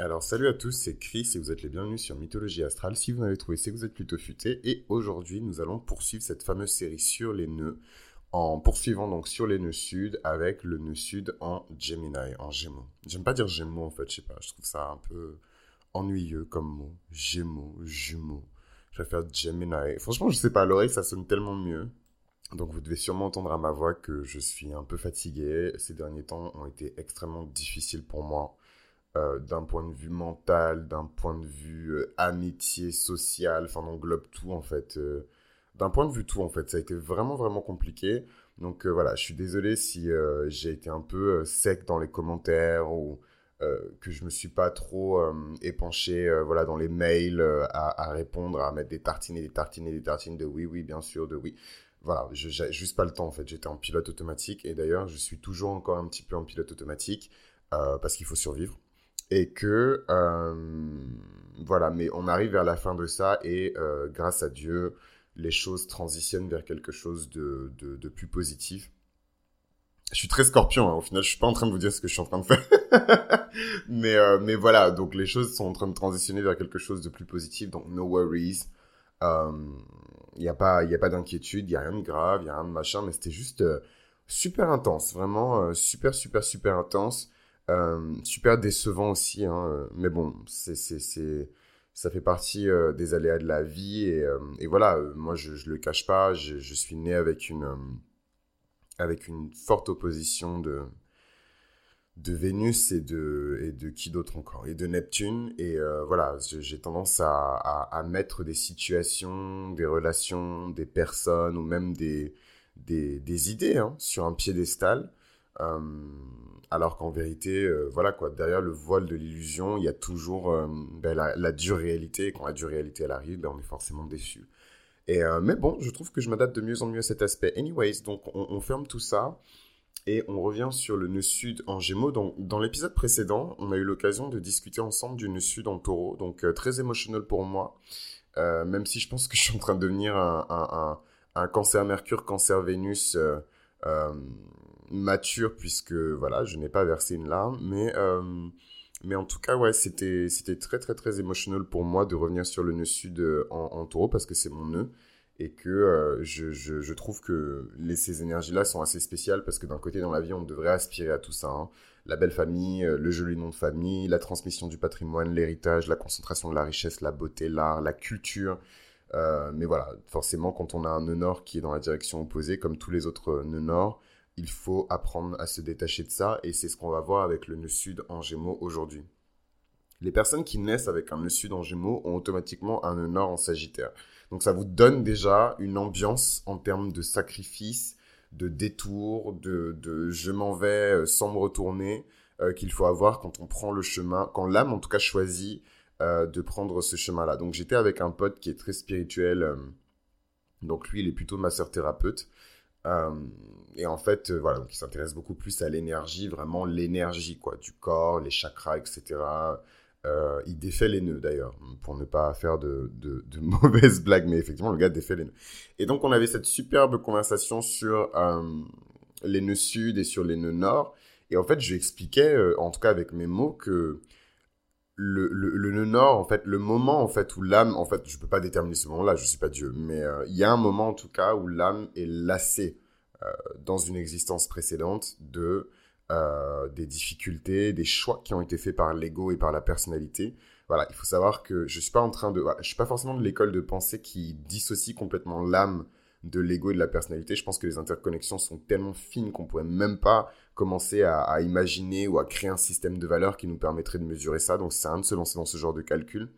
Alors salut à tous, c'est Chris et vous êtes les bienvenus sur Mythologie Astrale. Si vous n'avez trouvé, c'est que vous êtes plutôt futé. Et aujourd'hui, nous allons poursuivre cette fameuse série sur les nœuds, en poursuivant donc sur les nœuds sud avec le nœud sud en Gemini, en Gémeaux. J'aime pas dire Gémeaux en fait, je sais pas, je trouve ça un peu ennuyeux comme mot. Gémeaux, jumeaux. Je faire Gemini. Franchement, je sais pas, à l'oreille ça sonne tellement mieux. Donc vous devez sûrement entendre à ma voix que je suis un peu fatigué. Ces derniers temps ont été extrêmement difficiles pour moi. Euh, d'un point de vue mental, d'un point de vue euh, amitié, social, enfin on englobe tout en fait. Euh, d'un point de vue tout en fait, ça a été vraiment vraiment compliqué. Donc voilà, je suis désolé si j'ai été un peu sec dans les commentaires ou que je me suis pas trop épanché voilà dans les mails à, répondre, à mettre des tartines et des tartines et des tartines de oui oui bien sûr de oui. Voilà, j'ai juste pas le temps en fait. J'étais en pilote automatique et d'ailleurs je suis toujours encore un petit peu en pilote automatique parce qu'il faut survivre et que euh, voilà, mais on arrive vers la fin de ça et euh, grâce à Dieu, les choses transitionnent vers quelque chose de, de, plus positif. Je suis très scorpion, hein. au final, je suis pas en train de vous dire ce que je suis en train de faire. mais, euh, mais voilà, donc les choses sont en train de transitionner vers quelque chose de plus positif, donc no worries. Il n'y a pas, a pas d'inquiétude, il n'y a rien de grave, il n'y a rien de machin, mais c'était juste super intense, vraiment super, super, super intense. Euh, super décevant aussi, hein, euh, mais bon, c'est, c'est, ça fait partie euh, des aléas de la vie et, et voilà, moi je, le cache pas, je, suis né avec une, avec une forte opposition de, de Vénus et de, et de qui d'autre encore? Et de Neptune. Et voilà, j'ai tendance à, à, à, mettre des situations, des relations, des personnes ou même des, des, des idées hein, sur un piédestal. Euh, alors qu'en vérité, euh, voilà quoi, derrière le voile de l'illusion, il y a toujours euh, ben, la, dure réalité. Et quand la dure réalité elle arrive, ben, on est forcément déçu. Et mais bon, je trouve que je m'adapte de mieux en mieux à cet aspect. Anyways, donc on, ferme tout ça et on revient sur le nœud sud en Gémeaux. Donc dans l'épisode précédent, on a eu l'occasion de discuter ensemble du nœud sud en Taureau, donc très émotionnel pour moi. même si je pense que je suis en train de devenir un cancer Mercure, cancer Vénus mature puisque voilà, je n'ai pas versé une larme, mais euh, mais en tout cas ouais, c'était c'était très très très émotionnel pour moi de revenir sur le nœud sud euh, en, taureau parce que c'est mon nœud et que euh, je, je, trouve que ces énergies-là sont assez spéciales parce que d'un côté dans la vie on devrait aspirer à tout ça. Hein. La belle famille, le joli nom de famille, la transmission du patrimoine, l'héritage, la concentration de la richesse, la beauté, l'art, la culture. mais voilà, forcément quand on a un nœud nord qui est dans la direction opposée, comme tous les autres nœuds nord, il faut apprendre à se détacher de ça et c'est ce qu'on va voir avec le nœud sud en gémeaux aujourd'hui. Les personnes qui naissent avec un nœud sud en gémeaux ont automatiquement un nœud nord en sagittaire. Donc ça vous donne déjà une ambiance en termes de sacrifice, de détour, de, je m'en vais euh, sans me retourner euh, qu'il faut avoir quand on prend le chemin, quand l'âme en tout cas choisit euh, de prendre ce chemin-là. Donc j'étais avec un pote qui est très spirituel, donc lui il est plutôt masseur thérapeute. Euh, et en fait, euh, voilà, donc il s'intéresse beaucoup plus à l'énergie, vraiment l'énergie, quoi, du corps, les chakras, etc. Euh, il défait les nœuds d'ailleurs, pour ne pas faire de, de, de, mauvaises blagues, mais effectivement, le gars défait les nœuds. Et donc, on avait cette superbe conversation sur les nœuds sud et sur les nœuds nord. Et en fait, je lui expliquais, en tout cas avec mes mots, que le, le, nord, en fait, le moment en fait où l'âme, en fait, je peux pas déterminer ce moment-là, je suis pas Dieu, mais euh, il y a un moment en tout cas où l'âme est lassée euh, dans une existence précédente de euh, des difficultés, des choix qui ont été faits par l'ego et par la personnalité. Voilà, il faut savoir que je suis pas en train de, je suis pas forcément de l'école de pensée qui dissocie complètement l'âme de l'ego et de la personnalité. Je pense que les interconnexions sont tellement fines qu'on pourrait même pas commencer à, imaginer ou à créer un système de valeurs qui nous permettrait de mesurer ça. Donc, c'est un de se lancer dans ce genre de calcul.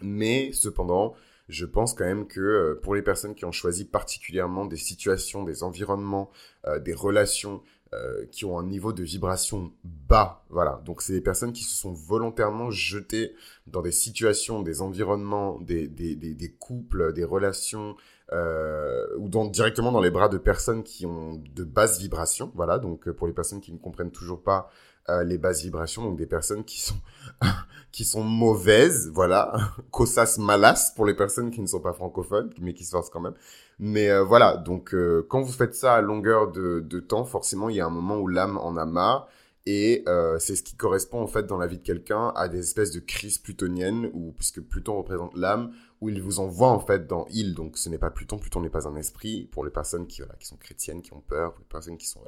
Mais cependant, je pense quand même que euh, pour les personnes qui ont choisi particulièrement des situations, des environnements, euh, des relations euh, qui ont un niveau de vibration bas, voilà. Donc c'est des personnes qui se sont volontairement jetées dans des situations, des environnements, des couples, des relations, euh, ou dans, directement dans les bras de personnes qui ont de basses vibrations. Voilà, donc euh, pour les personnes qui ne comprennent toujours pas euh, les basses vibrations, donc des personnes qui sont qui sont mauvaises, voilà, cosas malas pour les personnes qui ne sont pas francophones, mais qui se forcent quand même. Mais voilà, donc quand vous faites ça à longueur de, temps, forcément il y a un moment où l'âme en a marre Et c'est ce qui correspond en fait dans la vie de quelqu'un à des espèces de crises plutoniennes, où, puisque Pluton représente l'âme, où il vous envoie en fait dans il, donc ce n'est pas Pluton, Pluton n'est pas un esprit, pour les personnes qui, voilà, qui sont chrétiennes, qui ont peur, pour les personnes qui sont...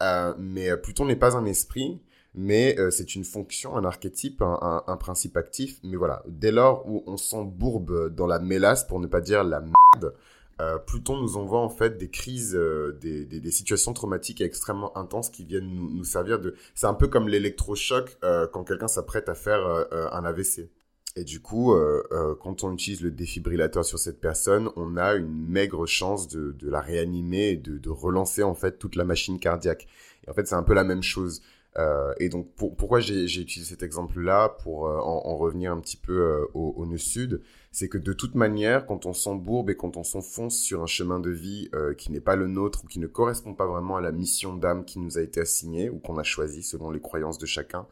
Euh, mais euh, Pluton n'est pas un esprit, mais euh, c'est une fonction, un archétype, un, principe actif. Mais voilà, dès lors où on s'embourbe dans la mélasse, pour ne pas dire la merde, Pluton nous envoie en fait des crises, des, des, situations traumatiques extrêmement intenses qui viennent nous, servir de... C'est un peu comme l'électrochoc quand quelqu'un s'apprête à faire un AVC. Et du coup, quand on utilise le défibrillateur sur cette personne, on a une maigre chance de, de la réanimer et de, de, relancer en fait toute la machine cardiaque. Et en fait, c'est un peu la même chose. Euh, et donc, pour, pourquoi j'ai utilisé cet exemple-là pour euh, en, en, revenir un petit peu euh, au, au, nœud sud, c'est que de toute manière, quand on s'embourbe et quand on s'enfonce sur un chemin de vie euh, qui n'est pas le nôtre ou qui ne correspond pas vraiment à la mission d'âme qui nous a été assignée ou qu'on a choisi selon les croyances de chacun,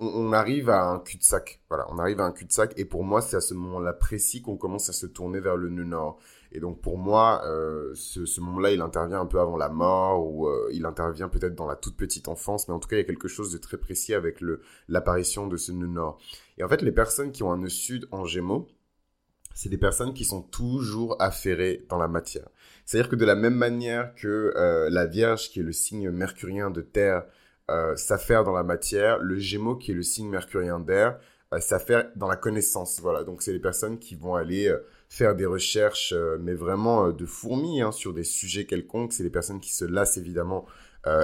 on, arrive à un cul-de-sac. Voilà, on arrive à un cul-de-sac. Et pour moi, c'est à ce moment-là précis qu'on commence à se tourner vers le nœud nord. Et donc pour moi, euh, ce, moment-là, il intervient un peu avant la mort ou euh, il intervient peut-être dans la toute petite enfance, mais en tout cas, il y a quelque chose de très précis avec l'apparition de ce nœud nord. Et en fait, les personnes qui ont un nœud sud en Gémeaux, c'est des personnes qui sont toujours affairées dans la matière. C'est-à-dire que de la même manière que euh, la Vierge, qui est le signe mercurien de terre, euh, s'affaire dans la matière, le Gémeaux, qui est le signe mercurien d'air, euh, s'affaire dans la connaissance. Voilà, donc c'est les personnes qui vont aller euh, faire des recherches, euh, mais vraiment de fourmis hein, sur des sujets quelconques. C'est des personnes qui se lassent évidemment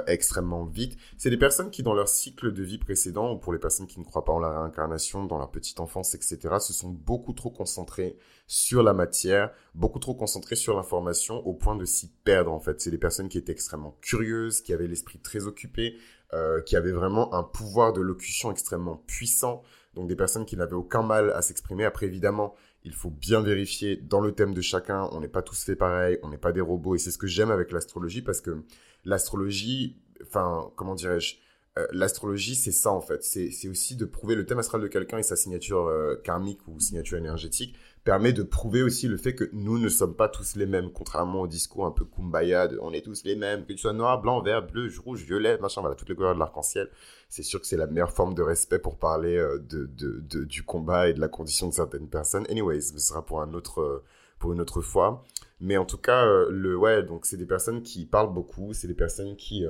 extrêmement vite. C'est des personnes qui, dans leur cycle de vie précédent, ou pour les personnes qui ne croient pas en la réincarnation, dans leur petite enfance, etc., se sont beaucoup trop concentrées sur la matière, beaucoup trop concentrées sur l'information, au point de s'y perdre, en fait. C'est des personnes qui étaient extrêmement curieuses, qui avaient l'esprit très occupé, euh, qui avaient vraiment un pouvoir de locution extrêmement puissant, donc des personnes qui n'avaient aucun mal à s'exprimer. Après, évidemment, il faut bien vérifier dans le thème de chacun. On n'est pas tous fait pareil, on n'est pas des robots. Et c'est ce que j'aime avec l'astrologie parce que l'astrologie, enfin, comment dirais-je, euh, l'astrologie, c'est ça en fait. C'est aussi de prouver le thème astral de quelqu'un et sa signature euh, karmique ou signature énergétique permet de prouver aussi le fait que nous ne sommes pas tous les mêmes, contrairement au discours un peu kumbaya de on est tous les mêmes, que tu sois noir, blanc, vert, bleu, rouge, violet, machin, voilà, toutes les couleurs de l'arc-en-ciel. C'est sûr que c'est la meilleure forme de respect pour parler euh, de, de, de, du combat et de la condition de certaines personnes. Anyways, ce sera pour un autre, euh, pour une autre fois. Mais en tout cas, euh, le, ouais, donc c'est des personnes qui parlent beaucoup, c'est des personnes qui,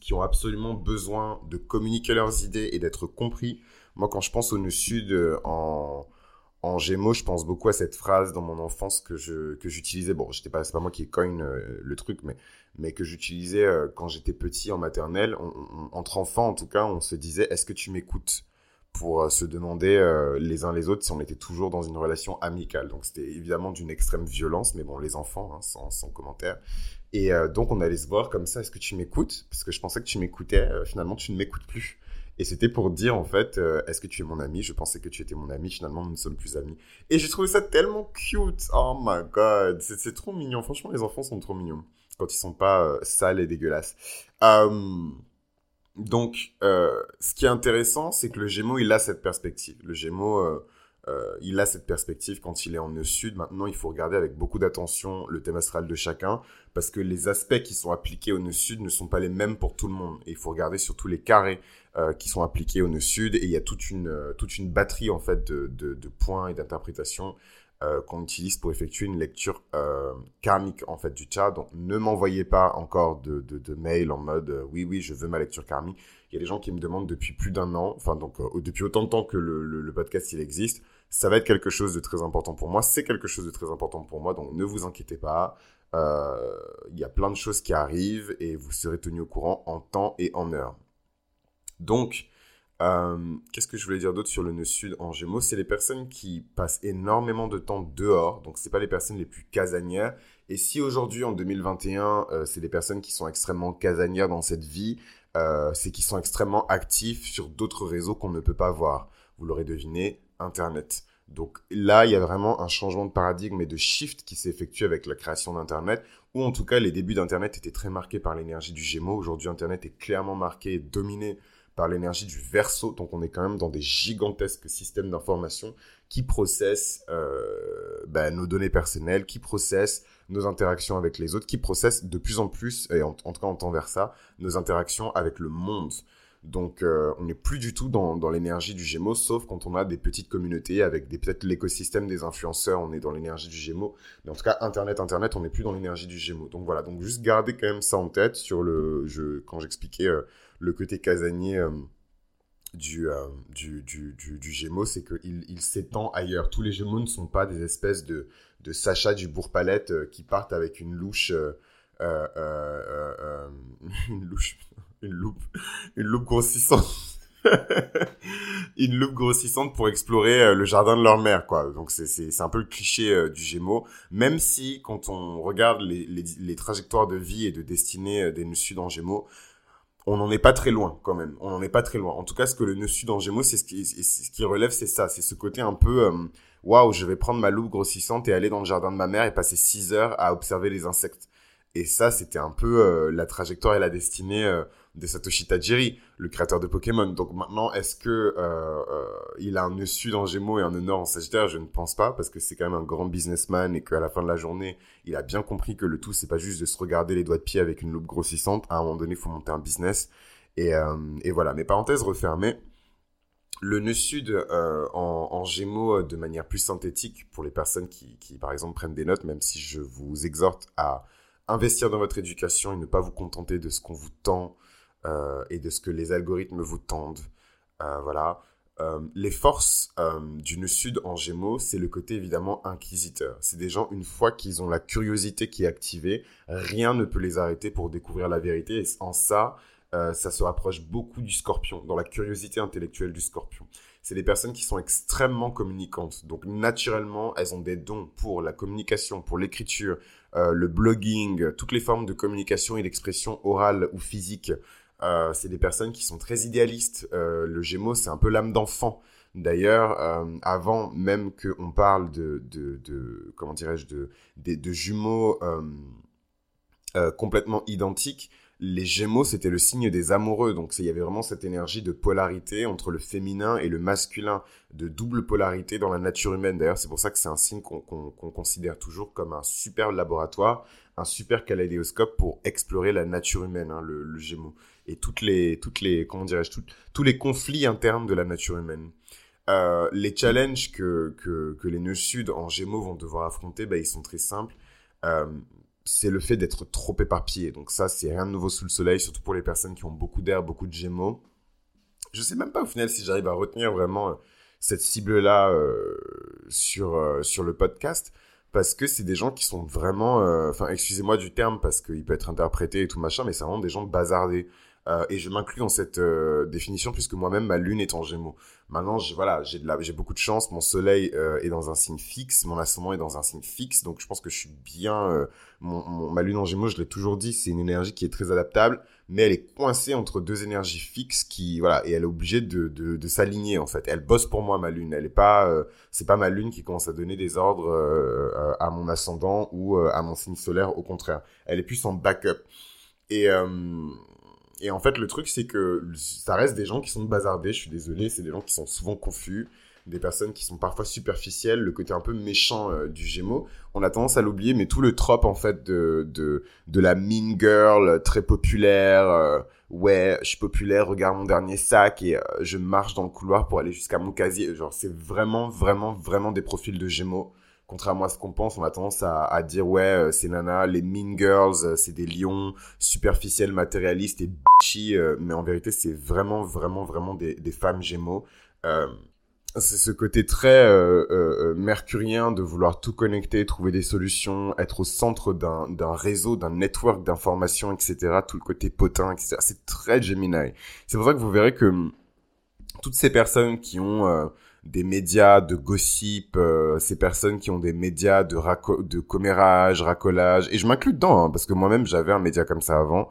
qui ont absolument besoin de communiquer leurs idées et d'être compris. Moi, quand je pense au Nord Sud en, en Gémeaux, je pense beaucoup à cette phrase dans mon enfance que je que j'utilisais. Bon, j'étais pas c'est pas moi qui coin euh, le truc, mais mais que j'utilisais euh, quand j'étais petit en maternelle. Entre enfants, en tout cas, on se disait est-ce que tu m'écoutes pour euh, se demander les uns les autres si on était toujours dans une relation amicale? Donc c'était évidemment d'une extrême violence, mais bon, les enfants, hein, sans, sans commentaire. Et donc on allait se voir comme ça, est-ce que tu m'écoutes? Parce que je pensais que tu m'écoutais, finalement tu ne m'écoutes plus. Et c'était pour dire, en fait, euh, est-ce que tu es mon ami? Je pensais que tu étais mon ami. Finalement, nous ne sommes plus amis. Et j'ai trouvé ça tellement cute. Oh my god. C'est trop mignon. Franchement, les enfants sont trop mignons. Quand ils sont pas euh, sales et dégueulasses. Euh, donc, ce qui est intéressant, c'est que le Gémeaux, il a cette perspective. Le Gémeaux, il a cette perspective quand il est en nœud sud. Maintenant, il faut regarder avec beaucoup d'attention le thème astral de chacun, parce que les aspects qui sont appliqués au nœud sud ne sont pas les mêmes pour tout le monde. Et il faut regarder surtout les carrés euh, qui sont appliqués au nœud sud, et il y a toute une, euh, toute une batterie en fait de, de, points et d'interprétations euh, qu'on utilise pour effectuer une lecture karmique en fait du chat. Donc ne m'envoyez pas encore de, de, mail en mode oui oui je veux ma lecture karmique. Il y a des gens qui me demandent depuis plus d'un an, enfin donc depuis autant de temps que le, le, le, podcast il existe. Ça va être quelque chose de très important pour moi. C'est quelque chose de très important pour moi. Donc ne vous inquiétez pas. Euh, il y a plein de choses qui arrivent et vous serez tenu au courant en temps et en heure. Donc euh, Qu'est-ce que je voulais dire d'autre sur le nœud sud en Gémeaux? C'est les personnes qui passent énormément de temps dehors, donc c'est pas les personnes les plus casanières. Et si aujourd'hui en 2021, euh, c'est des personnes qui sont extrêmement casanières dans cette vie, c'est qu'ils sont extrêmement actifs sur d'autres réseaux qu'on ne peut pas voir. Vous l'aurez deviné, Internet. Donc là, il y a vraiment un changement de paradigme et de shift qui s'est effectué avec la création d'Internet, ou en tout cas les débuts d'Internet étaient très marqués par l'énergie du Gémeaux. Aujourd'hui, Internet est clairement marqué et dominé par l'énergie du verso. Donc on est quand même dans des gigantesques systèmes d'information qui processent euh, ben, nos données personnelles, qui processent nos interactions avec les autres, qui processent de plus en plus, et en, en tout cas en temps vers ça, nos interactions avec le monde. Donc, euh, on n'est plus du tout dans, l'énergie du Gémeaux, sauf quand on a des petites communautés avec peut-être l'écosystème des influenceurs, on est dans l'énergie du Gémeaux. Mais en tout cas, Internet, Internet, on n'est plus dans l'énergie du Gémeaux. Donc voilà, donc juste garder quand même ça en tête sur le, quand j'expliquais euh, le côté casanier euh, du, Gémeaux, c'est qu'il il s'étend ailleurs. Tous les Gémeaux ne sont pas des espèces de, de Sacha du Bourg-Palette qui partent avec une louche, une louche une loupe, une loupe grossissante. une loupe grossissante pour explorer euh, le jardin de leur mère, quoi. Donc c'est c'est un peu le cliché euh, du Gémeaux. Même si quand on regarde les, les, les trajectoires de vie et de destinée euh, des nœuds sud en Gémeaux, on n'en est pas très loin quand même. On n'en est pas très loin. En tout cas, ce que le nœud sud en Gémeaux, c'est ce qui ce qui relève, c'est ça, c'est ce côté un peu waouh, je vais prendre ma loupe grossissante et aller dans le jardin de ma mère et passer six heures à observer les insectes. Et ça, c'était un peu la trajectoire et la destinée de Satoshi Tajiri, le créateur de Pokémon. Donc maintenant, est-ce que euh, euh, il a un nœud sud en Gémeaux et un nœud nord en Sagittaire? Je ne pense pas, parce que c'est quand même un grand businessman et qu'à la fin de la journée, il a bien compris que le tout, c'est pas juste de se regarder les doigts de pied avec une loupe grossissante. À un moment donné, il faut monter un business. Et, euh, et voilà. Mais parenthèse refermée. Le nœud sud en, en, Gémeaux de manière plus synthétique pour les personnes qui, qui, par exemple, prennent des notes, même si je vous exhorte à investir dans votre éducation et ne pas vous contenter de ce qu'on vous tend et de ce que les algorithmes vous tendent. Euh, voilà. Euh, les forces du nœud sud en Gémeaux, c'est le côté évidemment inquisiteur. C'est des gens, une fois qu'ils ont la curiosité qui est activée, rien ne peut les arrêter pour découvrir la vérité. Et en ça, ça se rapproche beaucoup du scorpion, dans la curiosité intellectuelle du scorpion. C'est des personnes qui sont extrêmement communicantes. Donc naturellement, elles ont des dons pour la communication, pour l'écriture, le blogging, toutes les formes de communication et d'expression orale ou physique. Euh, c'est des personnes qui sont très idéalistes. Euh, le Gémeaux, c'est un peu l'âme d'enfant. D'ailleurs, euh, avant même qu'on parle de, comment dirais-je, de jumeaux complètement identiques, les Gémeaux, c'était le signe des amoureux. Donc, il y avait vraiment cette énergie de polarité entre le féminin et le masculin, de double polarité dans la nature humaine. D'ailleurs, c'est pour ça que c'est un signe qu'on considère toujours comme un super laboratoire, un super kaléidoscope pour explorer la nature humaine, hein, le, le Gémeaux et toutes les, toutes les, comment dirais-je, tous les conflits internes de la nature humaine. Euh, les challenges que, les nœuds sud en Gémeaux vont devoir affronter, bah, ils sont très simples. Euh, c'est le fait d'être trop éparpillé. Donc ça, c'est rien de nouveau sous le soleil, surtout pour les personnes qui ont beaucoup d'air, beaucoup de Gémeaux. Je sais même pas au final si j'arrive à retenir vraiment euh, cette cible-là euh, sur, euh, sur le podcast parce que c'est des gens qui sont vraiment, enfin, excusez-moi du terme parce qu'il peut être interprété et tout machin, mais c'est vraiment des gens bazardés. Euh, et je m'inclus dans cette euh, définition puisque moi-même ma lune est en Gémeaux. Maintenant, j'ai voilà, j'ai beaucoup de chance. Mon soleil euh, est dans un signe fixe, mon ascendant est dans un signe fixe, donc je pense que je suis bien. Mon, ma lune en Gémeaux, je l'ai toujours dit, c'est une énergie qui est très adaptable, mais elle est coincée entre deux énergies fixes qui voilà, et elle est obligée de s'aligner en fait. Elle bosse pour moi ma lune. Elle est pas, c'est pas ma lune qui commence à donner des ordres à mon ascendant ou à mon signe solaire. Au contraire, elle est plus en backup. Et et en fait, le truc, c'est que ça reste des gens qui sont bazardés, je suis désolé, c'est des gens qui sont souvent confus, des personnes qui sont parfois superficielles, le côté un peu méchant euh, du Gémeaux. On a tendance à l'oublier, mais tout le trope, en fait, de, de, de la mean girl très populaire, euh, ouais, je suis populaire, regarde mon dernier sac et euh, je marche dans le couloir pour aller jusqu'à mon casier. Genre, c'est vraiment, vraiment, vraiment des profils de Gémeaux contrairement à ce qu'on pense, on a tendance à, à dire ouais, euh, c'est nana, les mean girls, euh, c'est des lions superficiels, matérialistes et bitchy, euh, mais en vérité, c'est vraiment, vraiment, vraiment des, des femmes gémeaux. Euh, c'est ce côté très mercurien de vouloir tout connecter, trouver des solutions, être au centre d'un réseau, d'un network d'informations, etc. Tout le côté potin, etc. C'est très Gemini. C'est pour ça que vous verrez que toutes ces personnes qui ont des médias de gossip, euh, ces personnes qui ont des médias de, de commérage, racolage, et je m'inclus dedans, hein, parce que moi-même j'avais un média comme ça avant.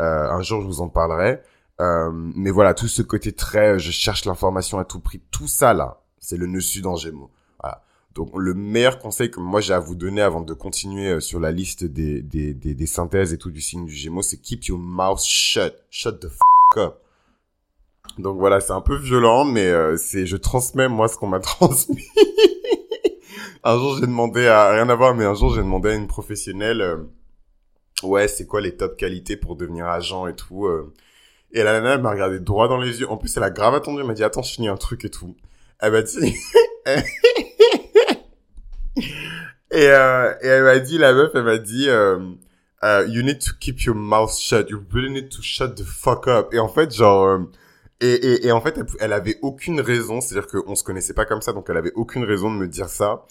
Euh, un jour je vous en parlerai. Euh, mais voilà, tout ce côté très, je cherche l'information à tout prix, tout ça là, c'est le nœud sud en Gémeaux. Voilà. Donc le meilleur conseil que moi j'ai à vous donner avant de continuer euh, sur la liste des, des, des, des synthèses et tout du signe du Gémeaux, c'est keep your mouth shut, shut the fuck up. Donc voilà, c'est un peu violent, mais euh, c'est je transmets moi ce qu'on m'a transmis. un jour j'ai demandé à rien à voir, mais un jour j'ai demandé à une professionnelle, euh, ouais, c'est quoi les top qualités pour devenir agent et tout. Euh. Et la nana elle m'a regardé droit dans les yeux. En plus elle a grave attendu, elle m'a dit attends je finis un truc et tout. Elle m'a dit et, euh, et elle m'a dit la meuf elle m'a dit you need to keep your mouth shut. You really need to shut the fuck up. Et en fait genre et, et, et, en fait, elle, avait aucune raison, c'est-à-dire qu'on se connaissait pas comme ça, donc elle avait aucune raison de me dire ça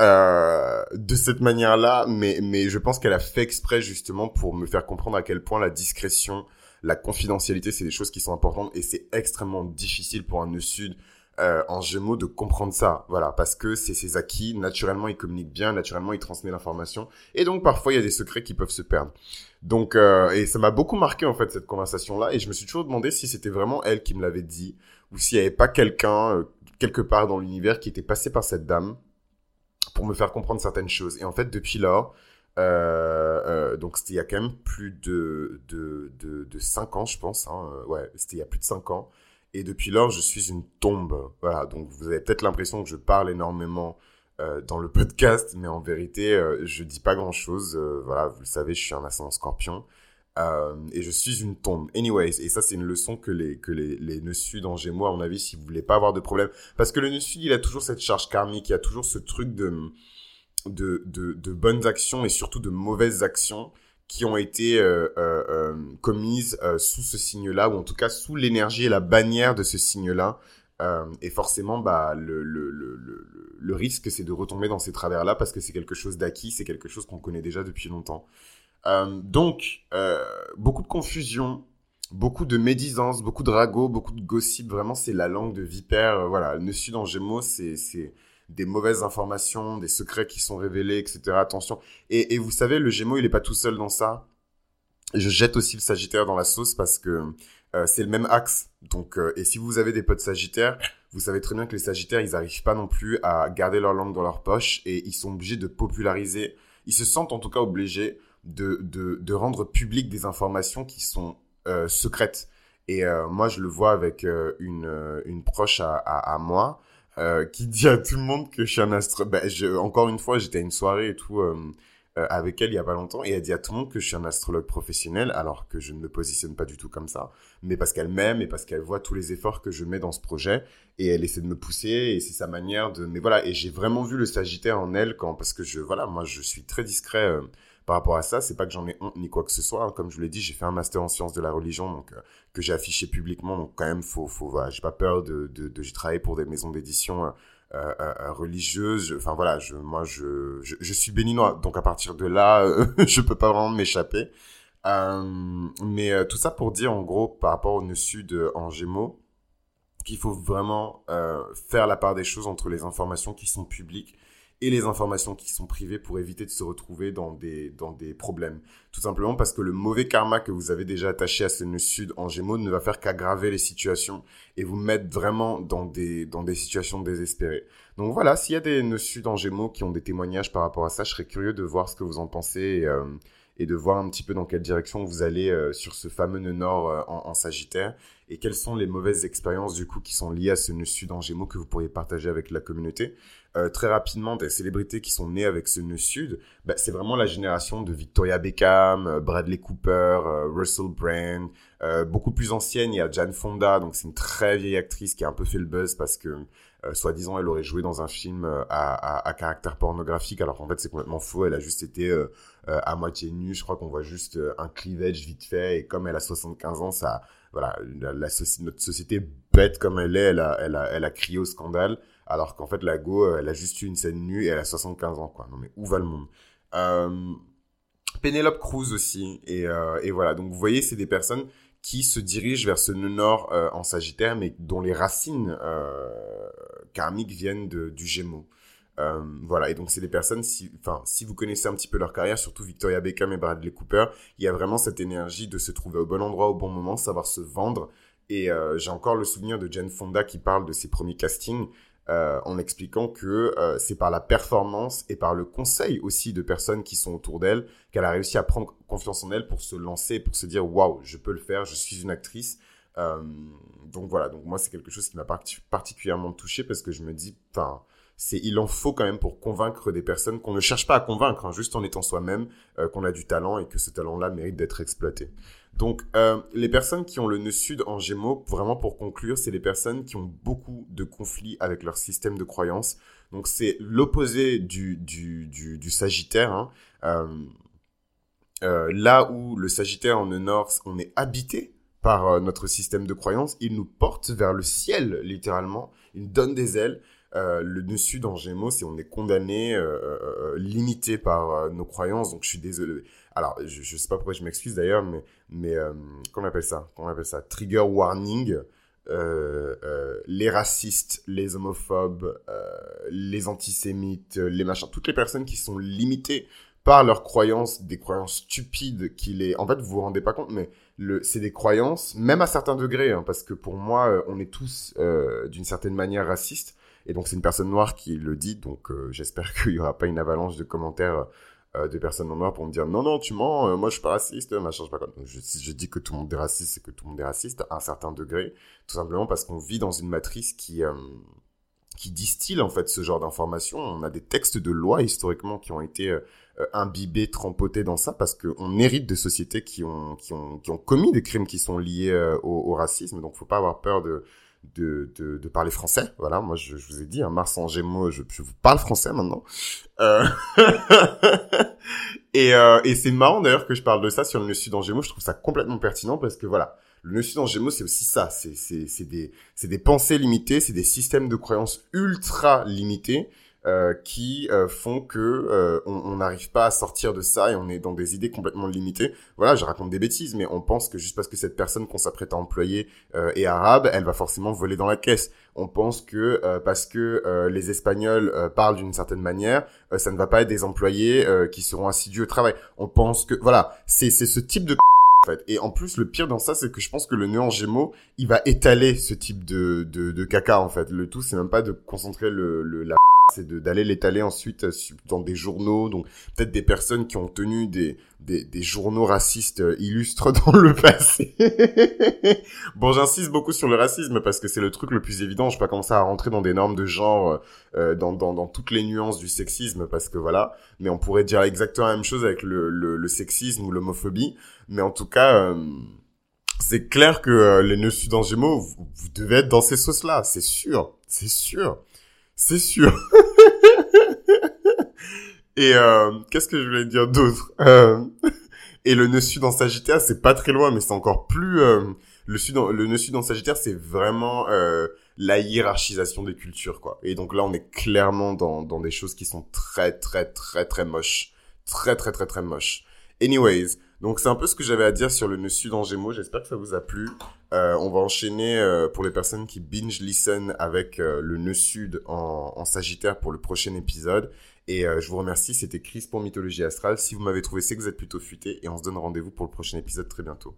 euh, de cette manière-là, mais, mais je pense qu'elle a fait exprès justement pour me faire comprendre à quel point la discrétion, la confidentialité, c'est des choses qui sont importantes et c'est extrêmement difficile pour un nœud sud euh, en Gémeaux de comprendre ça, voilà, parce que c'est ses acquis, naturellement il communique bien, naturellement il transmet l'information, et donc parfois il y a des secrets qui peuvent se perdre. Donc, euh, et ça m'a beaucoup marqué en fait cette conversation-là, et je me suis toujours demandé si c'était vraiment elle qui me l'avait dit, ou s'il n'y avait pas quelqu'un euh, quelque part dans l'univers qui était passé par cette dame pour me faire comprendre certaines choses. Et en fait, depuis lors, euh, donc c'était il y a quand même plus de de de, de 5 ans, je pense. Hein, ouais, c'était il y a plus de 5 ans. Et depuis lors, je suis une tombe. Voilà, donc vous avez peut-être l'impression que je parle énormément euh, dans le podcast, mais en vérité, euh, je dis pas grand-chose. Euh, voilà, vous le savez, je suis un ascendant scorpion. Euh, et je suis une tombe. Anyways, et ça c'est une leçon que les que les les nœuds sud en Gémeaux, à mon avis, si vous voulez pas avoir de problème, parce que le nœud sud, il a toujours cette charge karmique, il a toujours ce truc de de de, de bonnes actions et surtout de mauvaises actions qui ont été euh, euh, euh, commises sous ce signe-là, ou en tout cas sous l'énergie et la bannière de ce signe-là. et forcément, bah, le, le, le, le risque, c'est de retomber dans ces travers-là parce que c'est quelque chose d'acquis, c'est quelque chose qu'on connaît déjà depuis longtemps. donc, beaucoup de confusion, beaucoup de médisance, beaucoup de ragots, beaucoup de gossip. Vraiment, c'est la langue de vipère. voilà, le sud en Gémeaux, c'est des mauvaises informations, des secrets qui sont révélés, etc. Attention. Et, vous savez, le Gémeaux, il est pas tout seul dans ça. Je jette aussi le Sagittaire dans la sauce parce que euh, c'est le même axe. Donc, euh, et si vous avez des potes Sagittaires, vous savez très bien que les Sagittaires, ils n'arrivent pas non plus à garder leur langue dans leur poche et ils sont obligés de populariser. Ils se sentent en tout cas obligés de, de, rendre public des informations qui sont euh, secrètes. Et moi, je le vois avec une, une proche à moi euh, qui dit à tout le monde que je suis un astro... Ben, je, encore une fois, j'étais à une soirée et tout euh, euh, avec elle il y a pas longtemps et elle dit à tout le monde que je suis un astrologue professionnel alors que je ne me positionne pas du tout comme ça. Mais parce qu'elle m'aime et parce qu'elle voit tous les efforts que je mets dans ce projet et elle essaie de me pousser et c'est sa manière de... Mais voilà, et j'ai vraiment vu le Sagittaire en elle quand... Parce que je... Voilà, moi je suis très discret par rapport à ça. C'est pas que j'en ai honte ni quoi que ce soit. Hein. Comme je vous l'ai dit, j'ai fait un master en sciences de la religion, donc euh, que j'ai affiché publiquement. Donc quand même, faut, faut, voilà, j'ai pas peur de, de, de j'ai travaillé pour des maisons d'édition. Euh, euh, euh religieuses enfin voilà je moi je, je, je suis béninois donc à partir de là je peux pas vraiment m'échapper mais tout ça pour dire en gros par rapport au nœud sud en Gémeaux qu'il faut vraiment faire la part des choses entre les informations qui sont publiques et les informations qui sont privées pour éviter de se retrouver dans des, dans des problèmes. Tout simplement parce que le mauvais karma que vous avez déjà attaché à ce nœud sud en gémeaux ne va faire qu'aggraver les situations et vous mettre vraiment dans des, dans des situations désespérées. Donc voilà, s'il y a des nœuds sud en gémeaux qui ont des témoignages par rapport à ça, je serais curieux de voir ce que vous en pensez et, euh, de voir un petit peu dans quelle direction vous allez euh, sur ce fameux nœud nord euh, en, en, Sagittaire et quelles sont les mauvaises expériences du coup qui sont liées à ce nœud sud en Gémeaux que vous pourriez partager avec la communauté. Euh, très rapidement, des célébrités qui sont nées avec ce nœud sud, bah, c'est vraiment la génération de Victoria Beckham, Bradley Cooper, Russell Brand, beaucoup plus ancienne, il y a Jane Fonda, donc c'est une très vieille actrice qui a un peu fait le buzz parce que euh, soi-disant elle aurait joué dans un film euh, à, à, à, caractère pornographique alors qu'en fait c'est complètement faux. Elle a juste été euh, à moitié nue. Je crois qu'on voit juste un cleavage vite fait. Et comme elle a 75 ans ça voilà la, notre société bête comme elle est elle a elle a elle a crié au scandale alors qu'en fait la go elle a juste eu une scène nue et elle a 75 ans quoi. Non mais où va le monde? Euh, Penelope Cruz aussi. Et, et voilà. Donc vous voyez c'est des personnes qui se dirigent vers ce nœud nord euh, en Sagittaire, mais dont les racines euh, karmiques viennent de, du Gémeaux. Euh, voilà, et donc c'est des personnes, si, enfin, si vous connaissez un petit peu leur carrière, surtout Victoria Beckham et Bradley Cooper, il y a vraiment cette énergie de se trouver au bon endroit au bon moment, savoir se vendre. Et euh, j'ai encore le souvenir de Jane Fonda qui parle de ses premiers castings euh, en expliquant que euh, c'est par la performance et par le conseil aussi de personnes qui sont autour d'elle qu'elle a réussi à prendre confiance en elle pour se lancer, pour se dire waouh, je peux le faire, je suis une actrice. donc voilà, donc moi c'est quelque chose qui m'a particulièrement touché parce que je me dis, enfin, c'est il en faut quand même pour convaincre des personnes qu'on ne cherche pas à convaincre, hein, juste en étant soi-même, qu'on a du talent et que ce talent-là mérite d'être exploité. Donc, euh, les personnes qui ont le nœud sud en gémeaux, vraiment pour conclure, c'est les personnes qui ont beaucoup de conflits avec leur système de croyance. Donc, c'est l'opposé du, du, du, Sagittaire. Hein. Euh, euh, là où le Sagittaire en nœud nord, on est habité par notre système de croyance, il nous porte vers le ciel, littéralement. Il nous donne des ailes. Euh, le sud en Gémeaux, c'est on est condamné, euh, euh, limité par nos croyances. Donc je suis désolé. Alors je, je sais pas pourquoi je m'excuse d'ailleurs, mais mais qu'on appelle ça? Qu'on appelle ça? Trigger warning. les racistes, les homophobes, les antisémites, les machins, toutes les personnes qui sont limitées par leurs croyances, des croyances stupides qu'il est. En fait, vous vous rendez pas compte, mais le, c'est des croyances, même à certains degrés, hein, parce que pour moi, on est tous d'une certaine manière racistes. Et donc c'est une personne noire qui le dit, donc euh, j'espère qu'il y aura pas une avalanche de commentaires euh, de personnes noires pour me dire non non tu mens, euh, moi je suis pas raciste, machin je sais pas si je dis que tout le monde est raciste, c'est que tout le monde est raciste à un certain degré, tout simplement parce qu'on vit dans une matrice qui qui distille en fait ce genre d'informations. On a des textes de loi historiquement qui ont été imbibés, trempotés dans ça parce qu'on hérite de sociétés qui ont qui ont qui ont commis des crimes qui sont liés au, au, racisme. Donc faut pas avoir peur de de, de, de, parler français. Voilà, moi je, je vous ai dit, hein, Mars en Gémeaux, je, je vous parle français maintenant. Euh... et euh, et c'est marrant d'ailleurs que je parle de ça sur le nœud sud en Gémeaux. Je trouve ça complètement pertinent parce que voilà, le nœud sud en Gémeaux, c'est aussi ça. C'est c'est c'est des c'est des pensées limitées, c'est des systèmes de croyances ultra limités euh, qui euh, font que euh, on n'arrive pas à sortir de ça et on est dans des idées complètement limitées. Voilà, je raconte des bêtises, mais on pense que juste parce que cette personne qu'on s'apprête à employer est arabe, elle va forcément voler dans la caisse. On pense que parce que les Espagnols parlent d'une certaine manière, ça ne va pas être des employés qui seront assidus au travail. On pense que voilà, c'est c'est ce type de en fait. Et en plus, le pire dans ça, c'est que je pense que le nœud Gémeaux, il va étaler ce type de, de, de caca, en fait. Le tout, c'est même pas de concentrer le, le la c'est d'aller l'étaler ensuite euh, dans des journaux, donc peut-être des personnes qui ont tenu des, des, des journaux racistes euh, illustres dans le passé. bon, j'insiste beaucoup sur le racisme parce que c'est le truc le plus évident. Je vais pas commencer à rentrer dans des normes de genre, euh, dans, dans, dans toutes les nuances du sexisme parce que voilà. Mais on pourrait dire exactement la même chose avec le, le, le sexisme ou l'homophobie. Mais en tout cas, c'est clair que les nœuds sud en Gémeaux, vous, vous devez être dans ces sauces-là, c'est sûr, c'est sûr. C'est sûr. et euh, qu'est-ce que je voulais dire d'autre? Euh, Et le nœud sud en Sagittaire, c'est pas très loin, mais c'est encore plus... Euh, le, sud le nœud sud en Sagittaire, c'est vraiment la hiérarchisation des cultures, quoi. Et donc là, on est clairement dans, dans des choses qui sont très, très, très, très moches. Très, très, très, très moches. Anyways, donc c'est un peu ce que j'avais à dire sur le nœud sud en Gémeaux. J'espère que ça vous a plu. Euh, on va enchaîner euh, pour les personnes qui binge listen avec euh, le nœud sud en, en, Sagittaire pour le prochain épisode. Et je vous remercie. C'était Chris pour Mythologie Astrale. Si vous m'avez trouvé, c'est que vous êtes plutôt futé. Et on se donne rendez-vous pour le prochain épisode très bientôt.